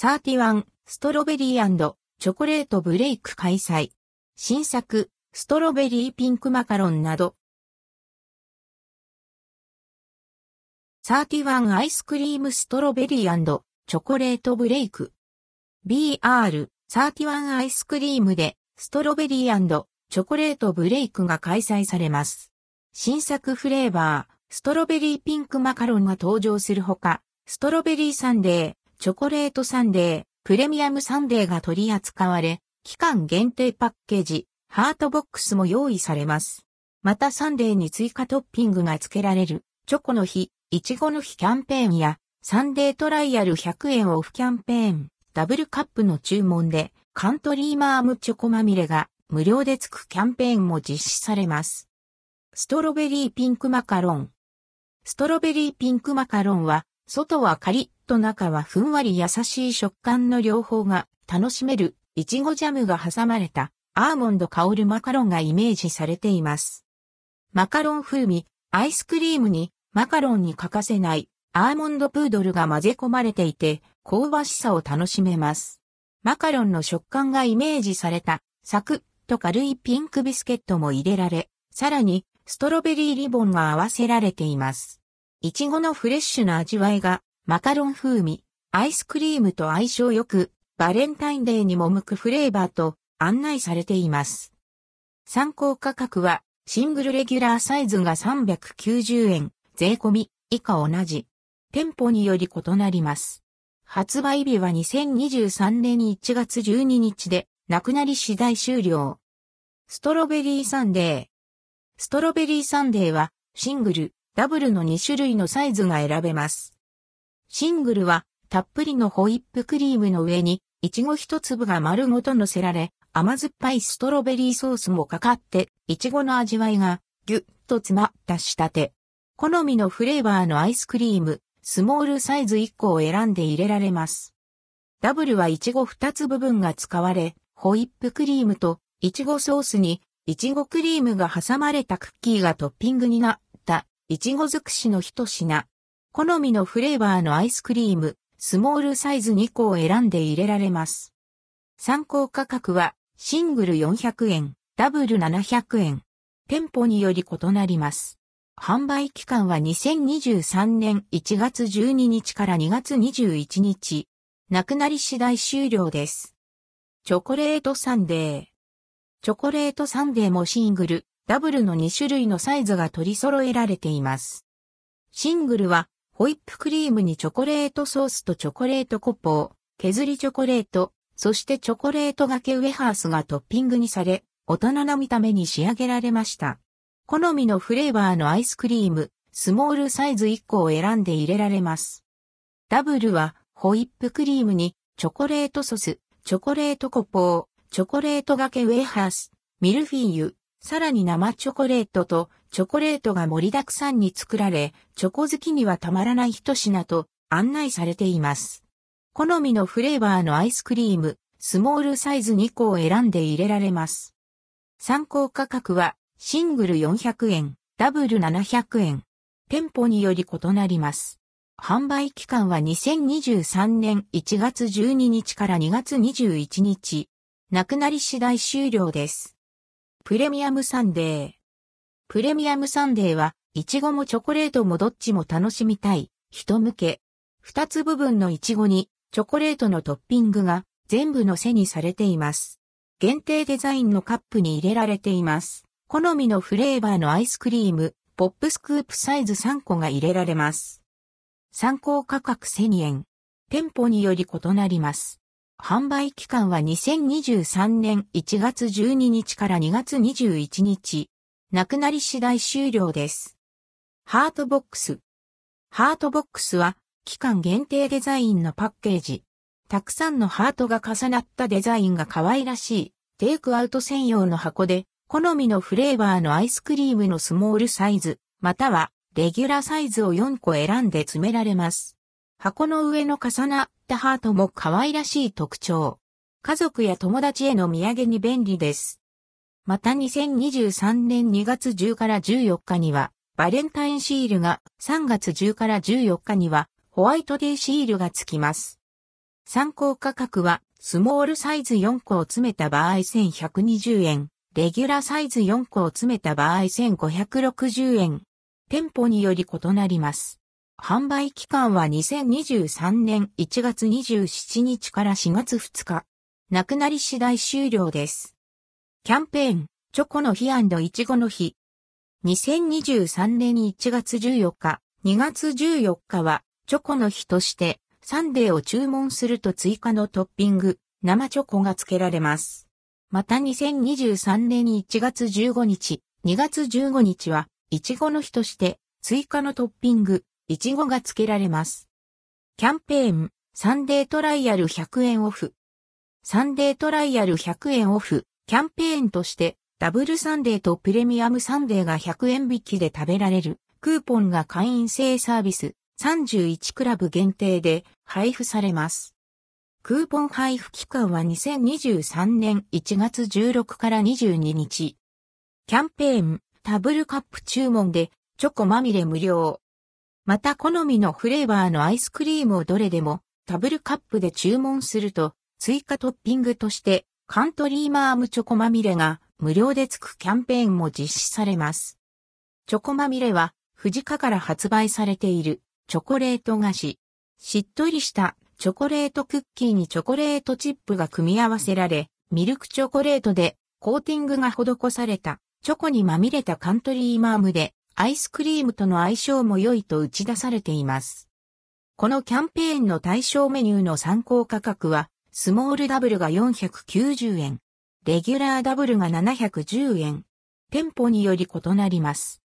31ストロベリーチョコレートブレイク開催。新作ストロベリーピンクマカロンなど。31アイスクリームストロベリーチョコレートブレイク。BR31 アイスクリームでストロベリーチョコレートブレイクが開催されます。新作フレーバー、ストロベリーピンクマカロンが登場するほか、ストロベリーサンデー、チョコレートサンデー、プレミアムサンデーが取り扱われ、期間限定パッケージ、ハートボックスも用意されます。またサンデーに追加トッピングが付けられる、チョコの日、イチゴの日キャンペーンや、サンデートライアル100円オフキャンペーン、ダブルカップの注文で、カントリーマームチョコまみれが無料でつくキャンペーンも実施されます。ストロベリーピンクマカロン。ストロベリーピンクマカロンは、外はカリッと中はふんわり優しい食感の両方が楽しめるいちごジャムが挟まれたアーモンド香るマカロンがイメージされています。マカロン風味、アイスクリームにマカロンに欠かせないアーモンドプードルが混ぜ込まれていて香ばしさを楽しめます。マカロンの食感がイメージされたサクッと軽いピンクビスケットも入れられ、さらにストロベリーリボンが合わせられています。いちごのフレッシュな味わいがマカロン風味、アイスクリームと相性よく、バレンタインデーにも向くフレーバーと案内されています。参考価格は、シングルレギュラーサイズが390円、税込み、以下同じ。店舗により異なります。発売日は2023年1月12日で、なくなり次第終了。ストロベリーサンデー。ストロベリーサンデーは、シングル、ダブルの2種類のサイズが選べます。シングルはたっぷりのホイップクリームの上にいちご一粒が丸ごと乗せられ、甘酸っぱいストロベリーソースもかかって、いちごの味わいがぎゅっと詰まった仕立て。好みのフレーバーのアイスクリーム、スモールサイズ1個を選んで入れられます。ダブルはいちご2つ部分が使われ、ホイップクリームといちごソースにいちごクリームが挟まれたクッキーがトッピングになったいちご尽くしの一品。好みのフレーバーのアイスクリーム、スモールサイズ2個を選んで入れられます。参考価格はシングル400円、ダブル700円。店舗により異なります。販売期間は2023年1月12日から2月21日。なくなり次第終了です。チョコレートサンデー。チョコレートサンデーもシングル、ダブルの2種類のサイズが取り揃えられています。シングルはホイップクリームにチョコレートソースとチョコレートコポー、削りチョコレート、そしてチョコレートがけウェハースがトッピングにされ、大人な見た目に仕上げられました。好みのフレーバーのアイスクリーム、スモールサイズ1個を選んで入れられます。ダブルはホイップクリームにチョコレートソス、チョコレートコポー、チョコレートがけウェハース、ミルフィーユ、さらに生チョコレートとチョコレートが盛りだくさんに作られ、チョコ好きにはたまらない一品と案内されています。好みのフレーバーのアイスクリーム、スモールサイズ2個を選んで入れられます。参考価格はシングル400円、ダブル700円。店舗により異なります。販売期間は2023年1月12日から2月21日。なくなり次第終了です。プレミアムサンデー。プレミアムサンデーは、いちごもチョコレートもどっちも楽しみたい、人向け。二つ部分のいちごに、チョコレートのトッピングが全部のせにされています。限定デザインのカップに入れられています。好みのフレーバーのアイスクリーム、ポップスクープサイズ3個が入れられます。参考価格1000円。店舗により異なります。販売期間は2023年1月12日から2月21日。なくなり次第終了です。ハートボックス。ハートボックスは期間限定デザインのパッケージ。たくさんのハートが重なったデザインが可愛らしいテイクアウト専用の箱で好みのフレーバーのアイスクリームのスモールサイズ、またはレギュラーサイズを4個選んで詰められます。箱の上の重なったハートも可愛らしい特徴。家族や友達への土産に便利です。また2023年2月10から14日にはバレンタインシールが3月10から14日にはホワイトデーシールがつきます。参考価格は、スモールサイズ4個を詰めた場合1120円、レギュラーサイズ4個を詰めた場合1560円。店舗により異なります。販売期間は2023年1月27日から4月2日。なくなり次第終了です。キャンペーン、チョコの日いちごの日。2023年1月14日、2月14日は、チョコの日として、サンデーを注文すると追加のトッピング、生チョコが付けられます。また2023年に1月15日、2月15日は、いちごの日として、追加のトッピング、いちごが付けられます。キャンペーン、サンデートライアル100円オフ。サンデートライアル100円オフ、キャンペーンとして、ダブルサンデーとプレミアムサンデーが100円引きで食べられる、クーポンが会員制サービス、31クラブ限定で配布されます。クーポン配布期間は2023年1月16から22日。キャンペーン、ダブルカップ注文で、チョコまみれ無料。また好みのフレーバーのアイスクリームをどれでもダブルカップで注文すると追加トッピングとしてカントリーマームチョコまみれが無料でつくキャンペーンも実施されます。チョコまみれは富士カから発売されているチョコレート菓子。しっとりしたチョコレートクッキーにチョコレートチップが組み合わせられ、ミルクチョコレートでコーティングが施されたチョコにまみれたカントリーマームでアイスクリームとの相性も良いと打ち出されています。このキャンペーンの対象メニューの参考価格は、スモールダブルが490円、レギュラーダブルが710円、店舗により異なります。